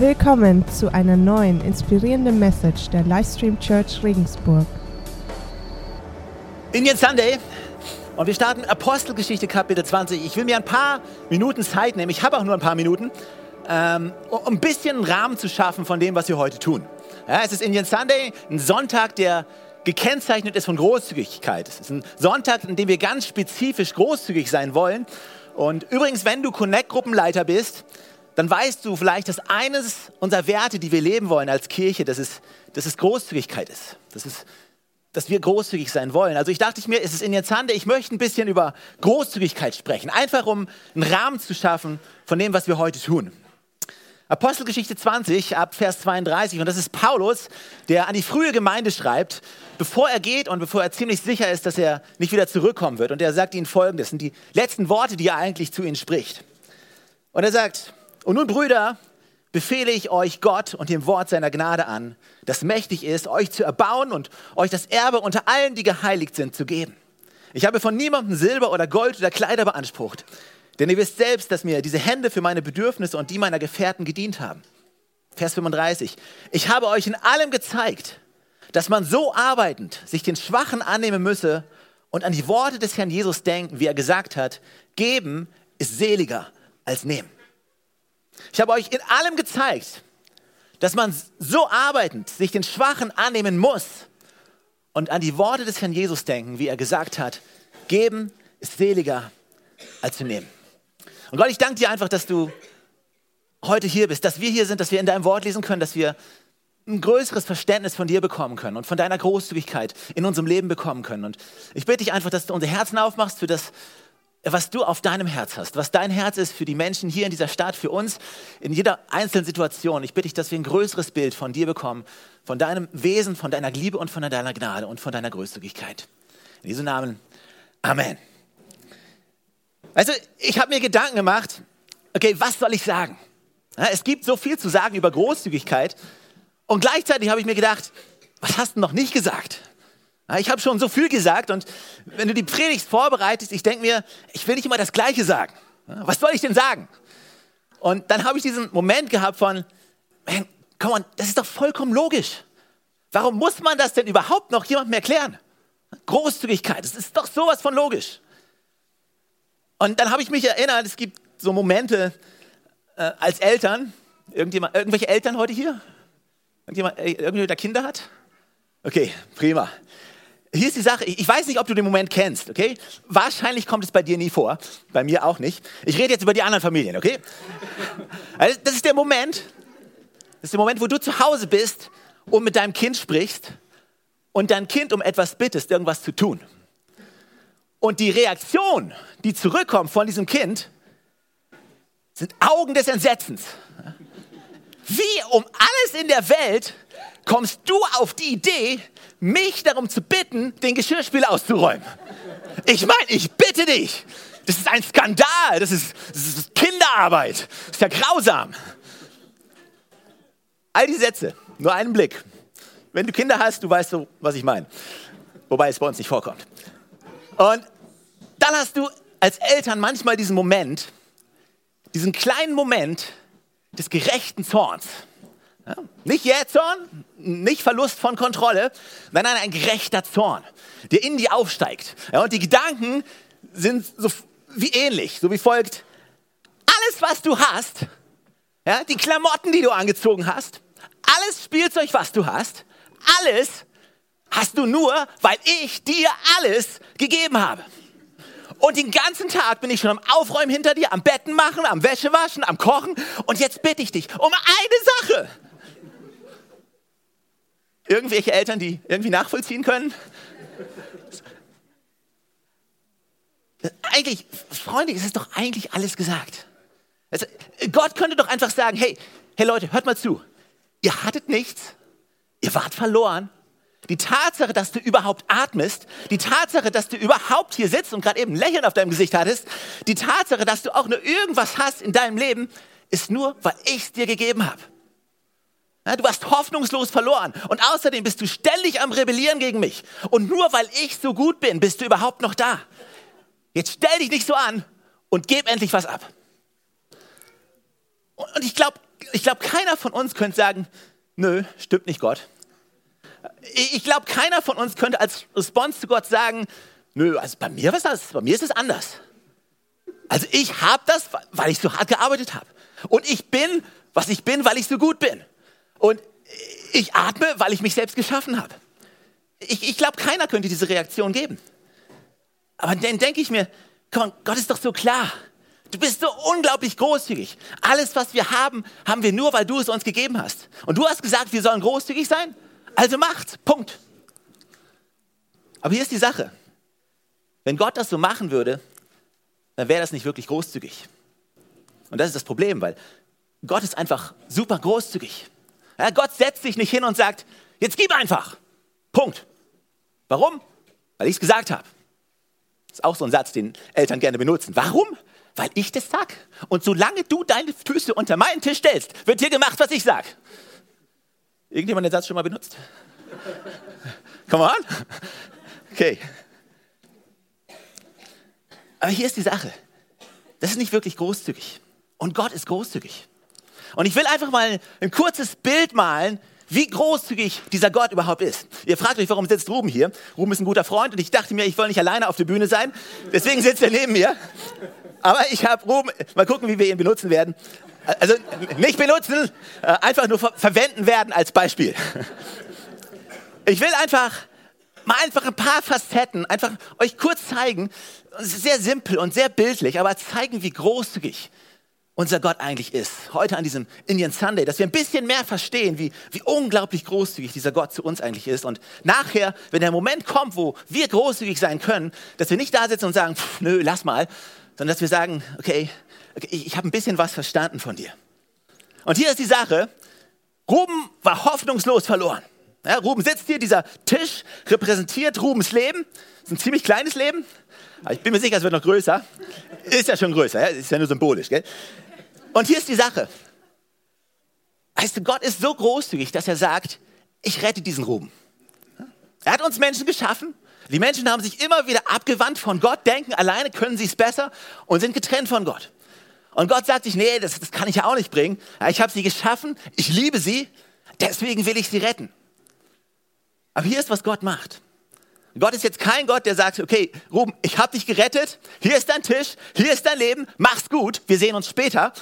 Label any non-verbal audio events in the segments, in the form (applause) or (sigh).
Willkommen zu einer neuen inspirierenden Message der Livestream Church Regensburg. Indian Sunday und wir starten Apostelgeschichte Kapitel 20. Ich will mir ein paar Minuten Zeit nehmen, ich habe auch nur ein paar Minuten, ähm, um ein bisschen einen Rahmen zu schaffen von dem, was wir heute tun. Ja, es ist Indian Sunday, ein Sonntag, der gekennzeichnet ist von Großzügigkeit. Es ist ein Sonntag, in dem wir ganz spezifisch großzügig sein wollen. Und übrigens, wenn du Connect-Gruppenleiter bist, dann weißt du vielleicht, dass eines unserer Werte, die wir leben wollen als Kirche, dass es, dass es Großzügigkeit ist. Das ist dass wir großzügig sein wollen. Also ich dachte mir, es ist in der Zande, ich möchte ein bisschen über Großzügigkeit sprechen, einfach um einen Rahmen zu schaffen von dem, was wir heute tun. Apostelgeschichte 20 ab Vers 32 und das ist Paulus, der an die frühe Gemeinde schreibt, bevor er geht und bevor er ziemlich sicher ist, dass er nicht wieder zurückkommen wird. Und er sagt ihnen folgendes, das sind die letzten Worte, die er eigentlich zu ihnen spricht. Und er sagt, und nun Brüder, befehle ich euch Gott und dem Wort seiner Gnade an, das mächtig ist, euch zu erbauen und euch das Erbe unter allen, die geheiligt sind, zu geben. Ich habe von niemandem Silber oder Gold oder Kleider beansprucht, denn ihr wisst selbst, dass mir diese Hände für meine Bedürfnisse und die meiner Gefährten gedient haben. Vers 35. Ich habe euch in allem gezeigt, dass man so arbeitend sich den Schwachen annehmen müsse und an die Worte des Herrn Jesus denken, wie er gesagt hat, geben ist seliger als nehmen. Ich habe euch in allem gezeigt, dass man so arbeitend sich den Schwachen annehmen muss und an die Worte des Herrn Jesus denken, wie er gesagt hat, geben ist seliger als zu nehmen. Und Gott, ich danke dir einfach, dass du heute hier bist, dass wir hier sind, dass wir in deinem Wort lesen können, dass wir ein größeres Verständnis von dir bekommen können und von deiner Großzügigkeit in unserem Leben bekommen können. Und ich bitte dich einfach, dass du unser Herzen aufmachst für das, was du auf deinem Herz hast, was dein Herz ist für die Menschen hier in dieser Stadt, für uns, in jeder einzelnen Situation. Ich bitte dich, dass wir ein größeres Bild von dir bekommen, von deinem Wesen, von deiner Liebe und von deiner Gnade und von deiner Großzügigkeit. In diesem Namen, Amen. Also, ich habe mir Gedanken gemacht, okay, was soll ich sagen? Es gibt so viel zu sagen über Großzügigkeit und gleichzeitig habe ich mir gedacht, was hast du noch nicht gesagt? Ich habe schon so viel gesagt und wenn du die Predigt vorbereitest, ich denke mir, ich will nicht immer das Gleiche sagen. Was soll ich denn sagen? Und dann habe ich diesen Moment gehabt von, man, komm on, das ist doch vollkommen logisch. Warum muss man das denn überhaupt noch jemandem erklären? Großzügigkeit, das ist doch sowas von logisch. Und dann habe ich mich erinnert, es gibt so Momente äh, als Eltern, irgendjemand, irgendwelche Eltern heute hier? Irgendjemand, äh, irgendjemand, der Kinder hat? Okay, prima hier ist die Sache, ich weiß nicht, ob du den Moment kennst, okay? Wahrscheinlich kommt es bei dir nie vor, bei mir auch nicht. Ich rede jetzt über die anderen Familien, okay? Also das ist der Moment, das ist der Moment, wo du zu Hause bist und mit deinem Kind sprichst und dein Kind um etwas bittest, irgendwas zu tun. Und die Reaktion, die zurückkommt von diesem Kind, sind Augen des Entsetzens. Wie um alles in der Welt kommst du auf die Idee, mich darum zu bitten, den Geschirrspüler auszuräumen. Ich meine, ich bitte dich. Das ist ein Skandal. Das ist, das ist Kinderarbeit. Das ist ja grausam. All die Sätze, nur einen Blick. Wenn du Kinder hast, du weißt so, was ich meine. Wobei es bei uns nicht vorkommt. Und dann hast du als Eltern manchmal diesen Moment, diesen kleinen Moment des gerechten Zorns. Ja? Nicht Jähzorn, nicht Verlust von Kontrolle, nein, ein gerechter Zorn, der in dir aufsteigt. Ja, und die Gedanken sind so wie ähnlich, so wie folgt. Alles, was du hast, ja, die Klamotten, die du angezogen hast, alles Spielzeug, was du hast, alles hast du nur, weil ich dir alles gegeben habe. Und den ganzen Tag bin ich schon am Aufräumen hinter dir, am Betten machen, am Wäsche waschen, am Kochen. Und jetzt bitte ich dich um eine Sache. Irgendwelche Eltern, die irgendwie nachvollziehen können? Eigentlich, Freunde, es ist doch eigentlich alles gesagt. Also, Gott könnte doch einfach sagen, hey, hey Leute, hört mal zu. Ihr hattet nichts, ihr wart verloren. Die Tatsache, dass du überhaupt atmest, die Tatsache, dass du überhaupt hier sitzt und gerade eben ein Lächeln auf deinem Gesicht hattest, die Tatsache, dass du auch nur irgendwas hast in deinem Leben, ist nur, weil ich es dir gegeben habe. Ja, du warst hoffnungslos verloren. Und außerdem bist du ständig am Rebellieren gegen mich. Und nur weil ich so gut bin, bist du überhaupt noch da. Jetzt stell dich nicht so an und gib endlich was ab. Und ich glaube, ich glaube, keiner von uns könnte sagen, nö, stimmt nicht Gott. Ich glaube, keiner von uns könnte als Response zu Gott sagen, nö, also bei mir, was das? bei mir ist es anders. Also ich habe das, weil ich so hart gearbeitet habe. Und ich bin, was ich bin, weil ich so gut bin. Und ich atme, weil ich mich selbst geschaffen habe. Ich, ich glaube, keiner könnte diese Reaktion geben. Aber dann denke ich mir, komm, Gott ist doch so klar. Du bist so unglaublich großzügig. Alles, was wir haben, haben wir nur, weil du es uns gegeben hast. Und du hast gesagt, wir sollen großzügig sein. Also macht. Punkt. Aber hier ist die Sache. Wenn Gott das so machen würde, dann wäre das nicht wirklich großzügig. Und das ist das Problem, weil Gott ist einfach super großzügig. Ja, Gott setzt sich nicht hin und sagt, jetzt gib einfach. Punkt. Warum? Weil ich es gesagt habe. Das ist auch so ein Satz, den Eltern gerne benutzen. Warum? Weil ich das sag. Und solange du deine Füße unter meinen Tisch stellst, wird hier gemacht, was ich sag. Irgendjemand den Satz schon mal benutzt? Come on. Okay. Aber hier ist die Sache. Das ist nicht wirklich großzügig. Und Gott ist großzügig. Und ich will einfach mal ein kurzes Bild malen, wie großzügig dieser Gott überhaupt ist. Ihr fragt euch, warum sitzt Ruben hier? Ruben ist ein guter Freund und ich dachte mir, ich will nicht alleine auf der Bühne sein. Deswegen sitzt er neben mir. Aber ich habe Ruben, mal gucken, wie wir ihn benutzen werden. Also nicht benutzen, äh, einfach nur ver verwenden werden als Beispiel. (laughs) Ich will einfach mal einfach ein paar Facetten einfach euch kurz zeigen. Sehr simpel und sehr bildlich, aber zeigen, wie großzügig unser Gott eigentlich ist. Heute an diesem Indian Sunday, dass wir ein bisschen mehr verstehen, wie, wie unglaublich großzügig dieser Gott zu uns eigentlich ist. Und nachher, wenn der Moment kommt, wo wir großzügig sein können, dass wir nicht da sitzen und sagen, pff, nö, lass mal, sondern dass wir sagen, okay, okay ich, ich habe ein bisschen was verstanden von dir. Und hier ist die Sache, Ruben war hoffnungslos verloren. Ja, Ruben sitzt hier, dieser Tisch repräsentiert Rubens Leben. Das ist ein ziemlich kleines Leben. Aber ich bin mir sicher, es wird noch größer. Ist ja schon größer, ja? ist ja nur symbolisch. Gell? Und hier ist die Sache. Weißt du, Gott ist so großzügig, dass er sagt, ich rette diesen Ruben. Er hat uns Menschen geschaffen. Die Menschen haben sich immer wieder abgewandt von Gott, denken, alleine können sie es besser und sind getrennt von Gott. Und Gott sagt sich, nee, das, das kann ich ja auch nicht bringen. Ich habe sie geschaffen, ich liebe sie, deswegen will ich sie retten. Aber hier ist, was Gott macht. Gott ist jetzt kein Gott, der sagt, okay, Ruben, ich habe dich gerettet, hier ist dein Tisch, hier ist dein Leben, mach's gut, wir sehen uns später.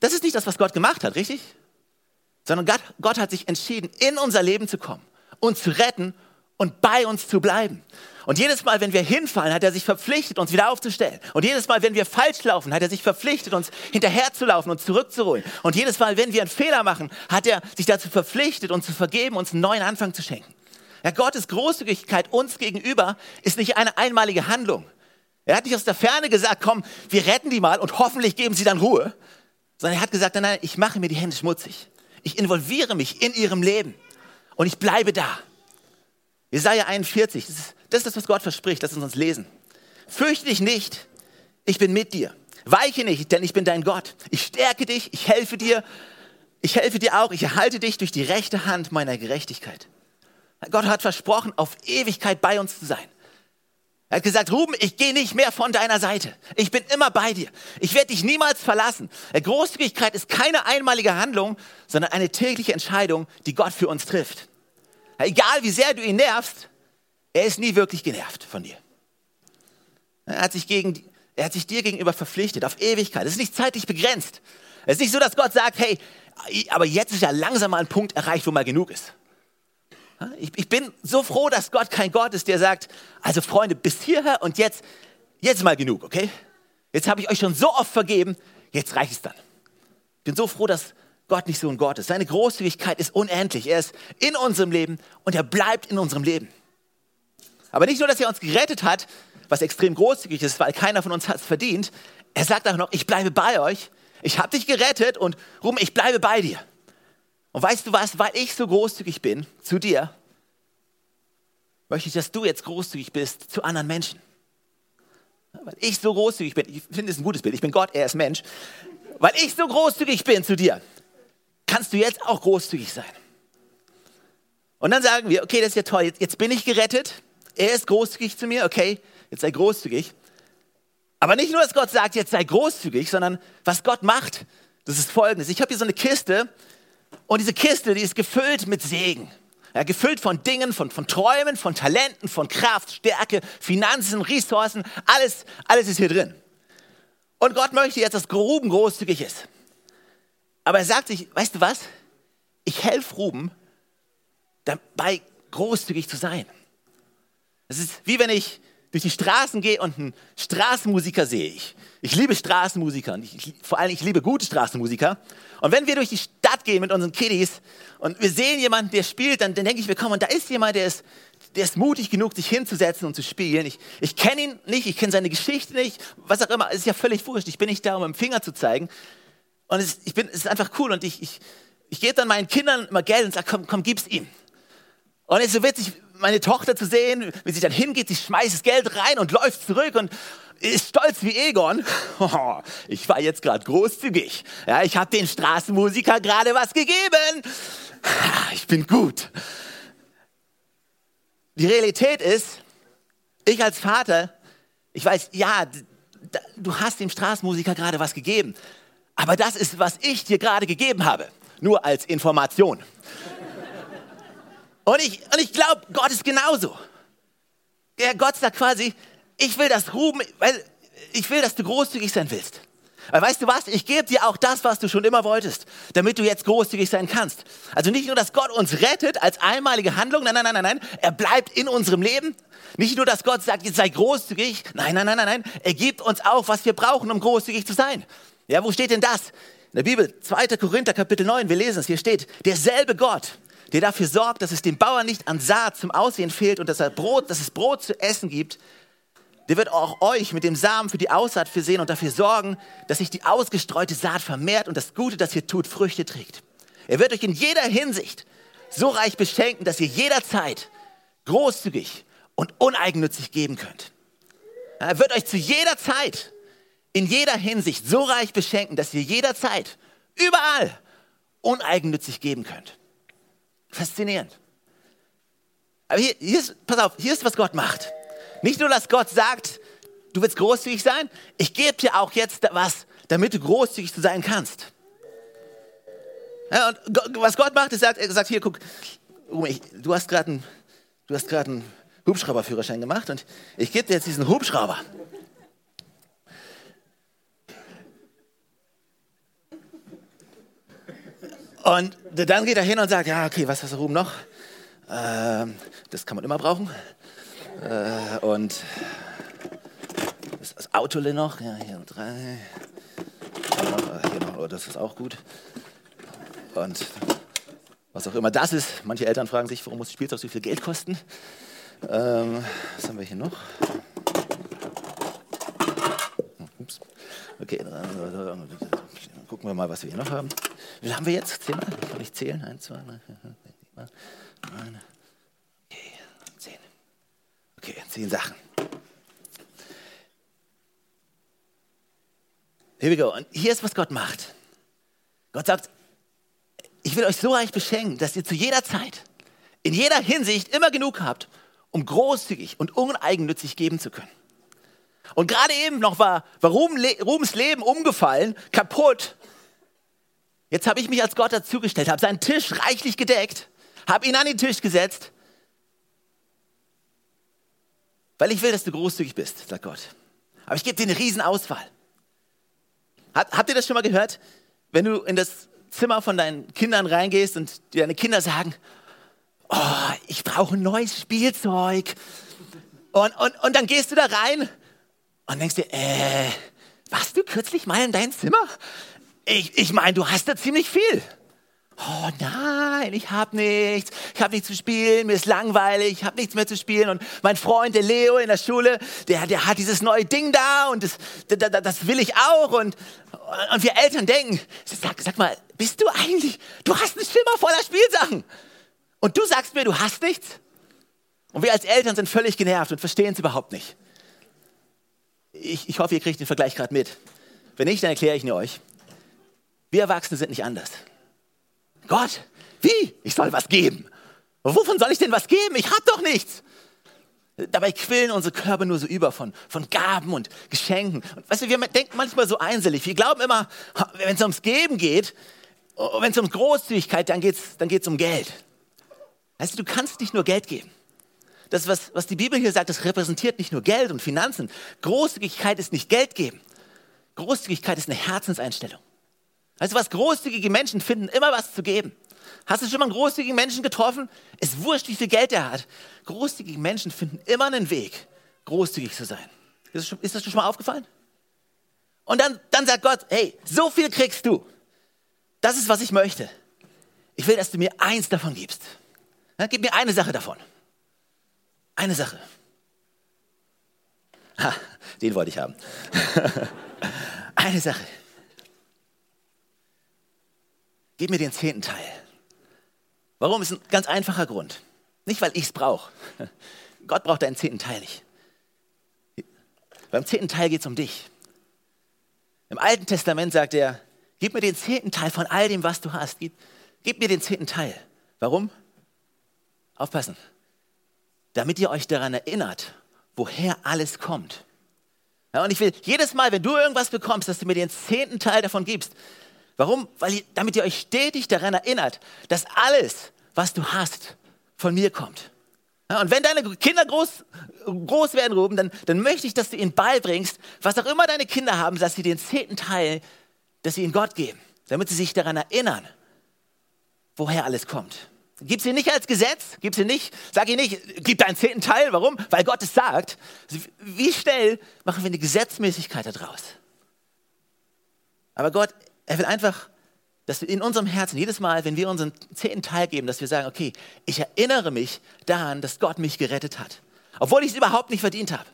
Das ist nicht das, was Gott gemacht hat, richtig? Sondern Gott, Gott hat sich entschieden, in unser Leben zu kommen, uns zu retten und bei uns zu bleiben. Und jedes Mal, wenn wir hinfallen, hat er sich verpflichtet, uns wieder aufzustellen. Und jedes Mal, wenn wir falsch laufen, hat er sich verpflichtet, uns hinterherzulaufen und zurückzuholen. Und jedes Mal, wenn wir einen Fehler machen, hat er sich dazu verpflichtet, uns zu vergeben, uns einen neuen Anfang zu schenken. Ja, Gottes Großzügigkeit uns gegenüber ist nicht eine einmalige Handlung. Er hat nicht aus der Ferne gesagt, komm, wir retten die mal und hoffentlich geben sie dann Ruhe, sondern er hat gesagt, nein, nein, ich mache mir die Hände schmutzig. Ich involviere mich in ihrem Leben und ich bleibe da. Jesaja 41, das ist, das ist das, was Gott verspricht. Lass uns uns lesen. Fürchte dich nicht, ich bin mit dir. Weiche nicht, denn ich bin dein Gott. Ich stärke dich, ich helfe dir. Ich helfe dir auch, ich erhalte dich durch die rechte Hand meiner Gerechtigkeit. Gott hat versprochen, auf Ewigkeit bei uns zu sein. Er hat gesagt, Ruben, ich gehe nicht mehr von deiner Seite. Ich bin immer bei dir. Ich werde dich niemals verlassen. Großzügigkeit ist keine einmalige Handlung, sondern eine tägliche Entscheidung, die Gott für uns trifft. Egal wie sehr du ihn nervst, er ist nie wirklich genervt von dir. Er hat sich, gegen, er hat sich dir gegenüber verpflichtet, auf Ewigkeit. Es ist nicht zeitlich begrenzt. Es ist nicht so, dass Gott sagt, hey, aber jetzt ist ja langsam mal ein Punkt erreicht, wo mal genug ist. Ich, ich bin so froh, dass Gott kein Gott ist, der sagt, also Freunde, bis hierher und jetzt, jetzt mal genug, okay? Jetzt habe ich euch schon so oft vergeben, jetzt reicht es dann. Ich bin so froh, dass Gott nicht so ein Gott ist. Seine Großzügigkeit ist unendlich. Er ist in unserem Leben und er bleibt in unserem Leben. Aber nicht nur, dass er uns gerettet hat, was extrem großzügig ist, weil keiner von uns hat es verdient. Er sagt auch noch, ich bleibe bei euch. Ich habe dich gerettet und Ruhm, ich bleibe bei dir. Und weißt du was, weil ich so großzügig bin zu dir, möchte ich, dass du jetzt großzügig bist zu anderen Menschen. Weil ich so großzügig bin, ich finde es ein gutes Bild, ich bin Gott, er ist Mensch. Weil ich so großzügig bin zu dir, kannst du jetzt auch großzügig sein. Und dann sagen wir, okay, das ist ja toll, jetzt, bin ich gerettet, er ist großzügig zu mir, okay, jetzt sei großzügig. Aber nicht nur, dass Gott sagt, jetzt sei großzügig, sondern was Gott macht, Das ist folgendes. Ich habe hier so eine Kiste und diese Kiste, die ist gefüllt mit Segen. Ja, gefüllt von Dingen, von, von Träumen, von Talenten, von Kraft, Stärke, Finanzen, Ressourcen. Alles, alles ist hier drin. Und Gott möchte jetzt, dass Ruben großzügig ist. Aber er sagt sich, weißt du was? Ich helfe Ruben dabei, großzügig zu sein. Es ist wie wenn ich durch die Straßen gehe und einen Straßenmusiker sehe ich. Ich liebe Straßenmusiker und ich, vor allem ich liebe gute Straßenmusiker. Und wenn wir durch die Stadt gehen mit unseren Kiddies und wir sehen jemanden, der spielt, dann, dann denke ich, wir kommen und da ist jemand, der ist, der ist mutig genug, sich hinzusetzen und zu spielen. Ich, ich kenne ihn nicht, ich kenne seine Geschichte nicht, was auch immer. Es ist ja völlig wurscht. Ich bin nicht da, um mit dem Finger zu zeigen. Und es, ich bin, es ist einfach cool und ich, ich, ich gebe dann meinen Kindern immer Geld und sage, komm, komm, gib's ihm. Und es ist so witzig, meine Tochter zu sehen, wie sie dann hingeht, sie schmeißt das Geld rein und läuft zurück und ist stolz wie Egon. (laughs) ich war jetzt gerade großzügig. Ja, ich habe den Straßenmusiker gerade was gegeben. (laughs) Ich bin gut. Die Realität ist, ich als Vater, ich weiß, ja, du hast dem Straßenmusiker gerade was gegeben. Aber das ist, was ich dir gerade gegeben habe. Nur als Information. Und ich, und ich glaube, Gott ist genauso. Der Gott sagt quasi, ich will das Ruben, weil ich will, dass du großzügig sein willst. Weil weißt du was, ich gebe dir auch das, was du schon immer wolltest, damit du jetzt großzügig sein kannst. Also nicht nur, dass Gott uns rettet als einmalige Handlung, nein, nein, nein, nein, nein, er bleibt in unserem Leben. Nicht nur, dass Gott sagt, sei großzügig, nein, nein, nein, nein, nein, er gibt uns auch, was wir brauchen, um großzügig zu sein. Ja, wo steht denn das? In der Bibel, 2. Korinther Kapitel 9, wir lesen es, hier steht, derselbe Gott, der dafür sorgt, dass es dem Bauern nicht an Saat zum Aussehen fehlt und dass, er Brot, dass es Brot zu essen gibt, der wird auch euch mit dem Samen für die Aussaat versehen und dafür sorgen, dass sich die ausgestreute Saat vermehrt und das Gute, das ihr tut, Früchte trägt. Er wird euch in jeder Hinsicht so reich beschenken, dass ihr jederzeit großzügig und uneigennützig geben könnt. Er wird euch zu jeder Zeit, in jeder Hinsicht so reich beschenken, dass ihr jederzeit, überall uneigennützig geben könnt. Faszinierend. Aber hier, hier ist, pass auf, hier ist, was Gott macht. Nicht nur, dass Gott sagt, du willst großzügig sein, ich gebe dir auch jetzt was, damit du großzügig sein kannst. Ja, und was Gott macht, ist, er sagt, hier, guck, du hast gerade einen, einen Hubschrauberführerschein gemacht und ich gebe dir jetzt diesen Hubschrauber. Und dann geht er hin und sagt, ja, okay, was hast du oben noch? Ähm, das kann man immer brauchen. Äh, und das Autole noch, ja, hier drei. Hier noch, hier noch, oh, das ist auch gut. Und was auch immer das ist. Manche Eltern fragen sich, warum muss das Spielzeug so viel Geld kosten? Ähm, was haben wir hier noch? Ups. Okay, gucken wir mal, was wir hier noch haben. Wie viel haben wir jetzt? Zehn Mal? Kann ich zählen? Eins, zwei, drei, vier. Okay, zehn. Okay, zehn Sachen. Here we go. Und hier ist, was Gott macht. Gott sagt, ich will euch so reich beschenken, dass ihr zu jeder Zeit, in jeder Hinsicht immer genug habt, um großzügig und uneigennützig geben zu können. Und gerade eben noch war, war Rubens Leben umgefallen, kaputt, Jetzt habe ich mich als Gott dazugestellt, habe seinen Tisch reichlich gedeckt, habe ihn an den Tisch gesetzt, weil ich will, dass du großzügig bist, sagt Gott. Aber ich gebe dir eine Riesenauswahl. Hab, habt ihr das schon mal gehört? Wenn du in das Zimmer von deinen Kindern reingehst und deine Kinder sagen, oh, ich brauche ein neues Spielzeug. Und, und, und dann gehst du da rein und denkst dir, äh, warst du kürzlich mal in dein Zimmer? Ich, ich meine, du hast da ziemlich viel. Oh nein, ich habe nichts. Ich habe nichts zu spielen, mir ist langweilig, ich habe nichts mehr zu spielen. Und mein Freund, der Leo in der Schule, der, der hat dieses neue Ding da und das, das, das will ich auch. Und, und wir Eltern denken, sag, sag mal, bist du eigentlich, du hast ein Schimmer voller Spielsachen. Und du sagst mir, du hast nichts? Und wir als Eltern sind völlig genervt und verstehen es überhaupt nicht. Ich, ich hoffe, ihr kriegt den Vergleich gerade mit. Wenn nicht, dann erkläre ich ihn euch. Wir Erwachsene sind nicht anders. Gott, wie? Ich soll was geben. Wovon soll ich denn was geben? Ich habe doch nichts. Dabei quillen unsere Körper nur so über von, von Gaben und Geschenken. Und weißt du, wir denken manchmal so einselig. Wir glauben immer, wenn es ums Geben geht, oh, wenn es um Großzügigkeit, dann geht es dann geht's um Geld. Weißt du, du kannst nicht nur Geld geben. Das, was, was die Bibel hier sagt, das repräsentiert nicht nur Geld und Finanzen. Großzügigkeit ist nicht Geld geben. Großzügigkeit ist eine Herzenseinstellung. Weißt du was? Großzügige Menschen finden immer was zu geben. Hast du schon mal einen großzügigen Menschen getroffen? Es wurscht, wie viel Geld er hat. Großzügige Menschen finden immer einen Weg, großzügig zu sein. Ist das schon, ist das schon mal aufgefallen? Und dann, dann sagt Gott, hey, so viel kriegst du. Das ist, was ich möchte. Ich will, dass du mir eins davon gibst. Ja, gib mir eine Sache davon. Eine Sache. Ha, den wollte ich haben. (laughs) eine Sache. Gib mir den zehnten Teil. Warum? Ist ein ganz einfacher Grund. Nicht, weil ich es brauche. Gott braucht deinen zehnten Teil nicht. Beim zehnten Teil geht es um dich. Im Alten Testament sagt er, gib mir den zehnten Teil von all dem, was du hast. Gib, gib mir den zehnten Teil. Warum? Aufpassen. Damit ihr euch daran erinnert, woher alles kommt. Ja, und ich will jedes Mal, wenn du irgendwas bekommst, dass du mir den zehnten Teil davon gibst. Warum? Weil ihr, damit ihr euch stetig daran erinnert, dass alles, was du hast, von mir kommt. Ja, und wenn deine Kinder groß, groß werden, Ruben, dann, dann möchte ich, dass du ihnen beibringst, was auch immer deine Kinder haben, dass sie den zehnten Teil, dass sie ihnen Gott geben, damit sie sich daran erinnern, woher alles kommt. Gib sie nicht als Gesetz, gib sie nicht, sag ihr nicht, gib deinen zehnten Teil, warum? Weil Gott es sagt. Wie schnell machen wir eine Gesetzmäßigkeit daraus? Aber Gott, er will einfach, dass wir in unserem Herzen, jedes Mal, wenn wir unseren zehnten Teil geben, dass wir sagen, okay, ich erinnere mich daran, dass Gott mich gerettet hat. Obwohl ich es überhaupt nicht verdient habe.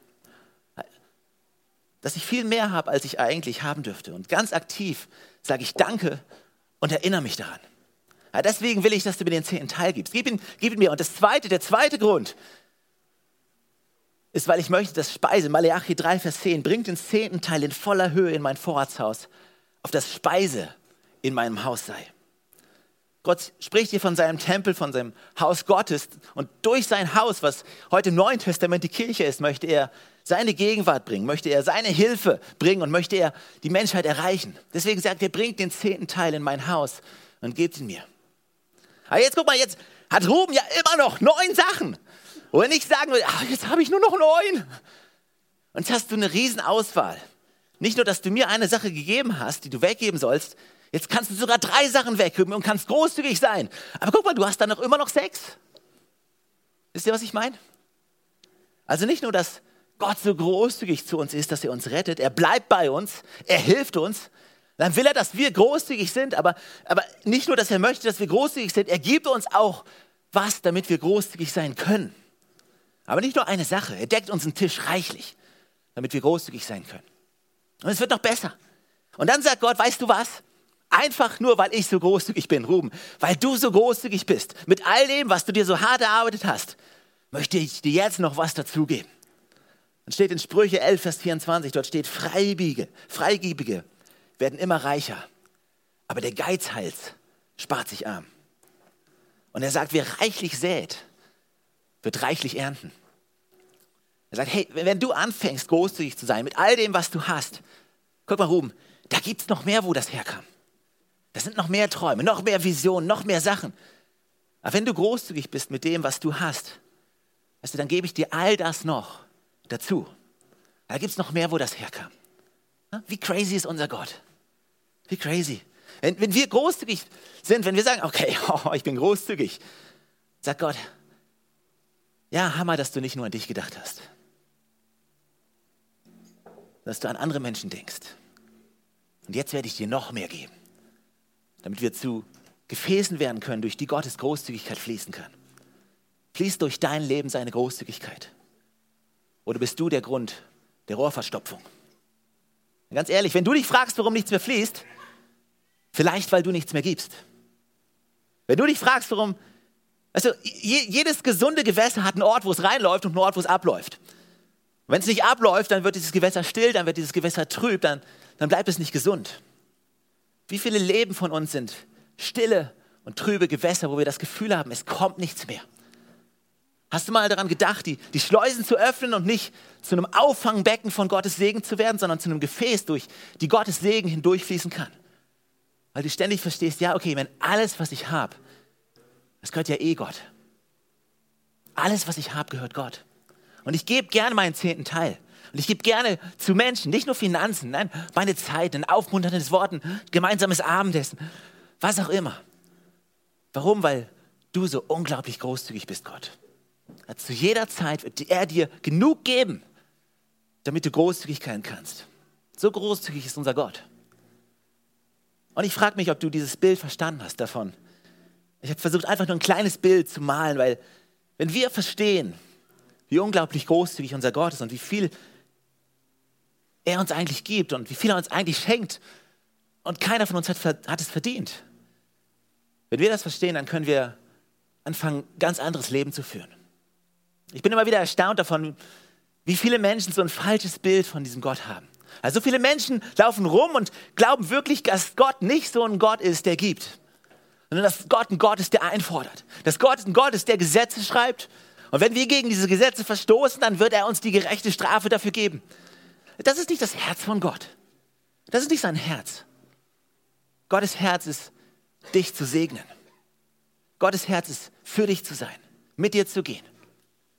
Dass ich viel mehr habe, als ich eigentlich haben dürfte. Und ganz aktiv sage ich Danke und erinnere mich daran. Deswegen will ich, dass du mir den zehnten Teil gibst. Gib ihn, gib ihn mir. Und das zweite, der zweite Grund ist, weil ich möchte, dass Speise, Maleachi 3, Vers 10, bringt den zehnten Teil in voller Höhe in mein Vorratshaus, auf das Speise in meinem Haus sei. Gott spricht hier von seinem Tempel, von seinem Haus Gottes und durch sein Haus, was heute im Neuen Testament die Kirche ist, möchte er seine Gegenwart bringen, möchte er seine Hilfe bringen und möchte er die Menschheit erreichen. Deswegen sagt er, bringt den zehnten Teil in mein Haus und gebt ihn mir. Aber jetzt guck mal, jetzt hat Ruben ja immer noch neun Sachen. Und wenn ich sagen will, ach, jetzt habe ich nur noch neun. Und jetzt hast du eine Riesenauswahl. Nicht nur, dass du mir eine Sache gegeben hast, die du weggeben sollst, jetzt kannst du sogar drei Sachen weggeben und kannst großzügig sein. Aber guck mal, du hast dann noch immer noch sechs. Wisst ihr, was ich meine? Also nicht nur, dass Gott so großzügig zu uns ist, dass er uns rettet, er bleibt bei uns, er hilft uns, dann will er, dass wir großzügig sind, aber, aber nicht nur, dass er möchte, dass wir großzügig sind, er gibt uns auch was, damit wir großzügig sein können. Aber nicht nur eine Sache, er deckt uns einen Tisch reichlich, damit wir großzügig sein können. Und es wird noch besser. Und dann sagt Gott, weißt du was? Einfach nur, weil ich so großzügig bin, Ruben, weil du so großzügig bist, mit all dem, was du dir so hart erarbeitet hast, möchte ich dir jetzt noch was dazugeben. Dann steht in Sprüche 11, Vers 24, dort steht, Freibiege, Freigebige werden immer reicher, aber der Geizhals spart sich arm. Und er sagt, wer reichlich sät, wird reichlich ernten. Er sagt, hey, wenn du anfängst, großzügig zu sein mit all dem, was du hast, guck mal, Ruben, da gibt es noch mehr, wo das herkam. Da sind noch mehr Träume, noch mehr Visionen, noch mehr Sachen. Aber wenn du großzügig bist mit dem, was du hast, du, dann gebe ich dir all das noch dazu. Da gibt es noch mehr, wo das herkam. Wie crazy ist unser Gott? Wie crazy. Wenn, wenn wir großzügig sind, wenn wir sagen, okay, (laughs) oh, ich bin großzügig, sagt Gott, ja, Hammer, dass du nicht nur an dich gedacht hast, dass du an andere Menschen denkst. Und jetzt werde ich dir noch mehr geben, damit wir zu Gefäßen werden können, durch die Gottes Großzügigkeit fließen kann. Fließt durch dein Leben seine Großzügigkeit? Oder bist du der Grund der Rohrverstopfung? Ganz ehrlich, wenn du dich fragst, warum nichts mehr fließt, vielleicht weil du nichts mehr gibst. Wenn du dich fragst, warum, also jedes gesunde Gewässer hat einen Ort, wo es reinläuft und einen Ort, wo es abläuft. Wenn es nicht abläuft, dann wird dieses Gewässer still, dann wird dieses Gewässer trüb, dann, dann bleibt es nicht gesund. Wie viele Leben von uns sind stille und trübe Gewässer, wo wir das Gefühl haben, es kommt nichts mehr. Hast du mal daran gedacht, die, die Schleusen zu öffnen und nicht zu einem Auffangbecken von Gottes Segen zu werden, sondern zu einem Gefäß, durch die Gottes Segen hindurchfließen kann? Weil du ständig verstehst, ja, okay, wenn alles, was ich habe, das gehört ja eh Gott. Alles, was ich habe, gehört Gott. Und ich gebe gerne meinen zehnten Teil. Und ich gebe gerne zu Menschen, nicht nur Finanzen, nein, meine Zeit, ein aufmunterndes Wort, ein gemeinsames Abendessen, was auch immer. Warum? Weil du so unglaublich großzügig bist, Gott. Zu jeder Zeit wird er dir genug geben, damit du großzügig sein kannst. So großzügig ist unser Gott. Und ich frage mich, ob du dieses Bild verstanden hast davon. Ich habe versucht, einfach nur ein kleines Bild zu malen, weil wenn wir verstehen, wie unglaublich großzügig unser Gott ist und wie viel er uns eigentlich gibt und wie viel er uns eigentlich schenkt und keiner von uns hat, hat es verdient. Wenn wir das verstehen, dann können wir anfangen, ganz anderes Leben zu führen. Ich bin immer wieder erstaunt davon, wie viele Menschen so ein falsches Bild von diesem Gott haben. Also so viele Menschen laufen rum und glauben wirklich, dass Gott nicht so ein Gott ist, der gibt, sondern dass Gott ein Gott ist, der einfordert. Dass Gott ein Gott ist, der Gesetze schreibt. Und wenn wir gegen diese Gesetze verstoßen, dann wird er uns die gerechte Strafe dafür geben. Das ist nicht das Herz von Gott. Das ist nicht sein Herz. Gottes Herz ist, dich zu segnen. Gottes Herz ist, für dich zu sein, mit dir zu gehen.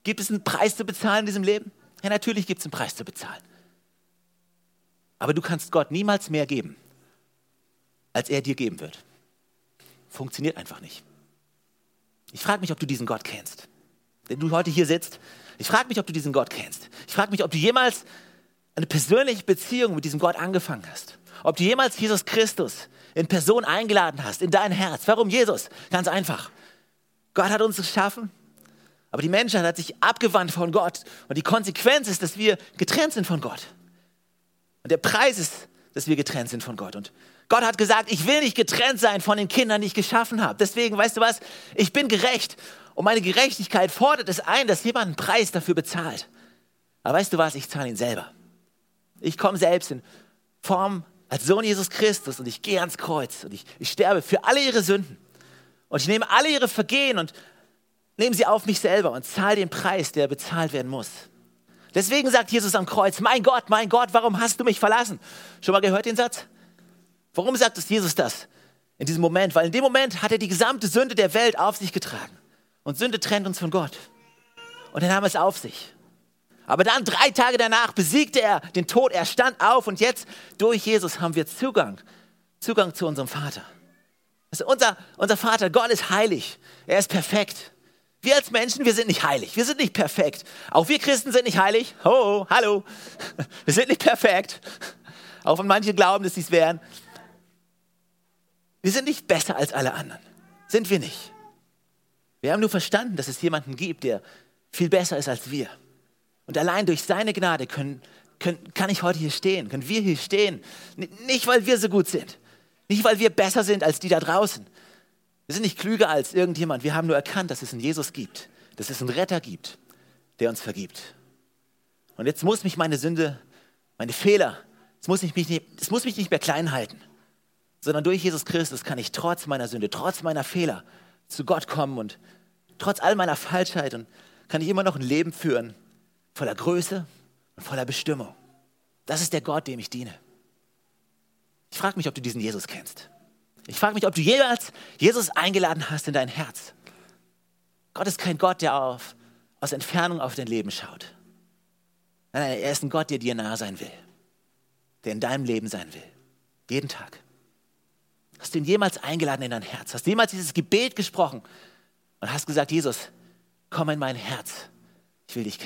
Gibt es einen Preis zu bezahlen in diesem Leben? Ja, natürlich gibt es einen Preis zu bezahlen. Aber du kannst Gott niemals mehr geben, als er dir geben wird. Funktioniert einfach nicht. Ich frage mich, ob du diesen Gott kennst. Wenn du heute hier sitzt, ich frage mich, ob du diesen Gott kennst. Ich frage mich, ob du jemals eine persönliche Beziehung mit diesem Gott angefangen hast. Ob du jemals Jesus Christus in Person eingeladen hast, in dein Herz. Warum Jesus? Ganz einfach. Gott hat uns geschaffen, aber die Menschheit hat sich abgewandt von Gott. Und die Konsequenz ist, dass wir getrennt sind von Gott. Und der Preis ist, dass wir getrennt sind von Gott. Und Gott hat gesagt, ich will nicht getrennt sein von den Kindern, die ich geschaffen habe. Deswegen, weißt du was, ich bin gerecht. Und meine Gerechtigkeit fordert es ein, dass jemand einen Preis dafür bezahlt. Aber weißt du was, ich zahle ihn selber. Ich komme selbst in Form als Sohn Jesus Christus und ich gehe ans Kreuz und ich, ich sterbe für alle ihre Sünden. Und ich nehme alle ihre Vergehen und nehme sie auf mich selber und zahle den Preis, der bezahlt werden muss. Deswegen sagt Jesus am Kreuz, mein Gott, mein Gott, warum hast du mich verlassen? Schon mal gehört den Satz? Warum sagt es Jesus das in diesem Moment? Weil in dem Moment hat er die gesamte Sünde der Welt auf sich getragen. Und Sünde trennt uns von Gott. Und er nahm es auf sich. Aber dann drei Tage danach besiegte er den Tod, er stand auf und jetzt durch Jesus haben wir Zugang, Zugang zu unserem Vater. Also unser, unser Vater, Gott ist heilig, er ist perfekt. Wir als Menschen, wir sind nicht heilig, wir sind nicht perfekt. Auch wir Christen sind nicht heilig. Ho, hallo, (laughs) wir sind nicht perfekt. Auch wenn manche glauben, dass sie es wären. Wir sind nicht besser als alle anderen. Sind wir nicht. Wir haben nur verstanden, dass es jemanden gibt, der viel besser ist als wir. Und allein durch seine Gnade können, können, kann ich heute hier stehen, können wir hier stehen. Nicht, weil wir so gut sind, nicht, weil wir besser sind als die da draußen. Wir sind nicht klüger als irgendjemand. Wir haben nur erkannt, dass es einen Jesus gibt, dass es einen Retter gibt, der uns vergibt. Und jetzt muss mich meine Sünde, meine Fehler, es muss, mich muss mich nicht mehr klein halten, sondern durch Jesus Christus kann ich trotz meiner Sünde, trotz meiner Fehler zu Gott kommen und trotz all meiner Falschheit und kann ich immer noch ein Leben führen, voller Größe und voller Bestimmung. Das ist der Gott, dem ich diene. Ich frage mich, ob du diesen Jesus kennst. Ich frage mich, ob du jemals Jesus eingeladen hast in dein Herz. Gott ist kein Gott, der auf, aus Entfernung auf dein Leben schaut. Nein, nein, er ist ein Gott, der dir nah sein will, der in deinem Leben sein will. Jeden Tag. Hast du ihn jemals eingeladen in dein Herz? Hast du jemals dieses Gebet gesprochen und hast gesagt, Jesus, komm in mein Herz. Ich will dich kennen.